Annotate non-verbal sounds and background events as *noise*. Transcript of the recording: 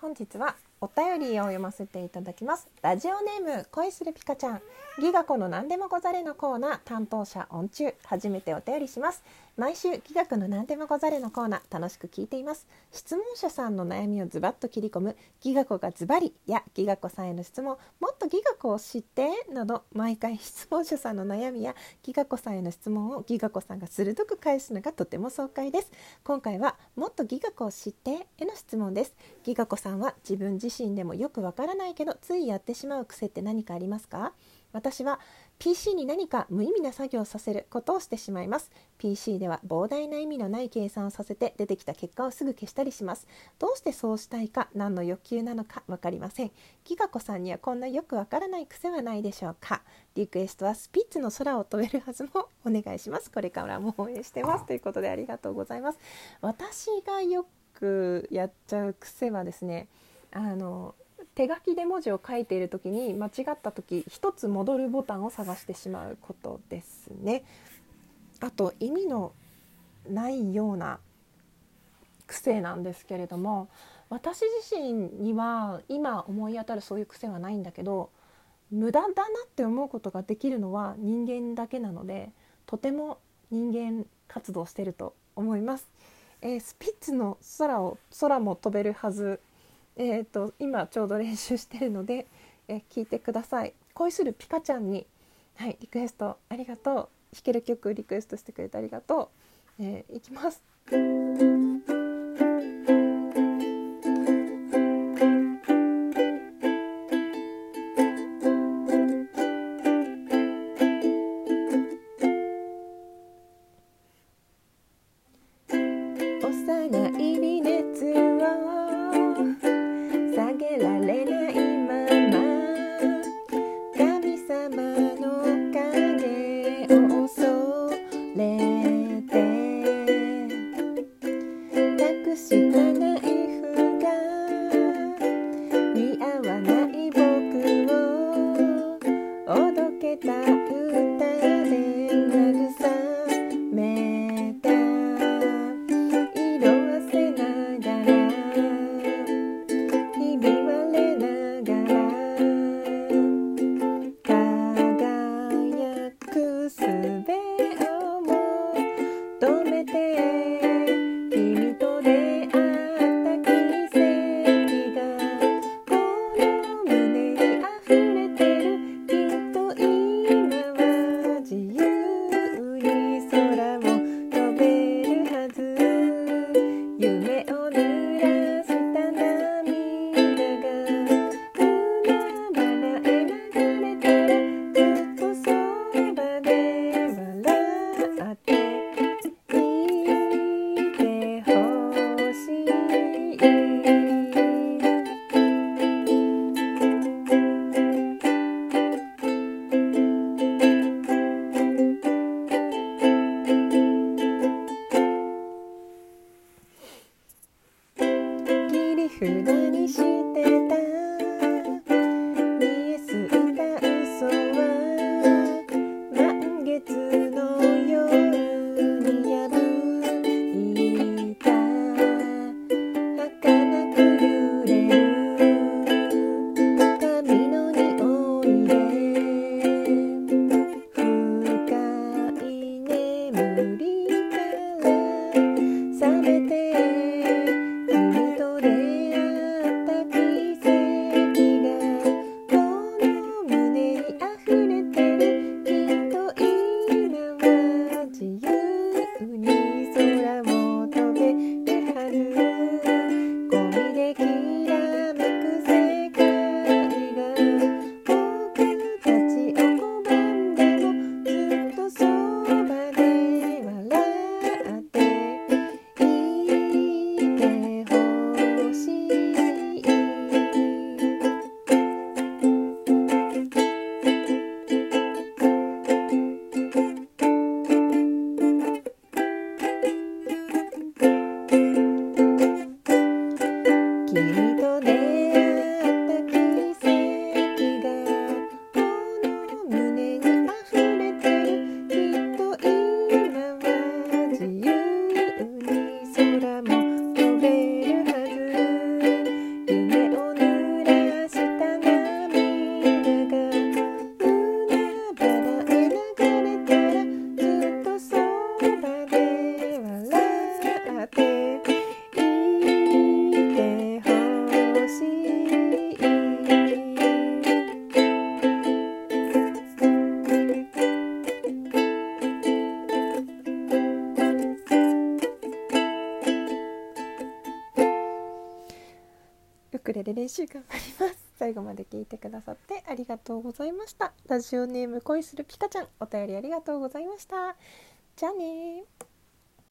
本日はお便りを読ませていただきます。ラジオネーム恋するピカちゃん。ギガ子の何でもござれのコーナー担当者音中。初めてお便りします。毎週ギガ子の何でもござれのコーナー楽しく聞いています。質問者さんの悩みをズバッと切り込む。ギガ子がズバリやギガ子さんへの質問。もっとギガ子を知ってなど毎回 *laughs* 質問者さんの悩みやギガ子さんへの質問をギガ子さんが鋭く返すのがとても爽快です。今回はもっとギガ子を知ってへの質問です。ギガ子さんは自分自身でもよくわからないけどついやってしまう癖って何かありますか？私は PC に何か無意味な作業をさせることをしてしまいます。PC では膨大な意味のない計算をさせて出てきた結果をすぐ消したりします。どうしてそうしたいか何の欲求なのか分かりません。ギガ子さんにはこんなよくわからない癖はないでしょうか？リクエストはスピッツの空を飛べるはずもお願いします。これからも応援してます。ということでありがとうございます。私がよくやっちゃう癖はですねあの手書きで文字を書いている時に間違った時一つ戻るボタンを探してしまうことですね。あと意味のないような癖なんですけれども私自身には今思い当たるそういう癖はないんだけど無駄だなって思うことができるのは人間だけなのでとても人間活動してると思います。えー、スピッツの空を空も飛べるはずえーと、今ちょうど練習してるので、えー、聞いてください。恋するピカちゃんに、はい、リクエストありがとう。弾ける曲リクエストしてくれてありがとう、えー、いきます。止めて。ウクレレ練習頑張ります。最後まで聞いてくださってありがとうございました。ラジオネーム恋するピカちゃんお便りありがとうございました。じゃあね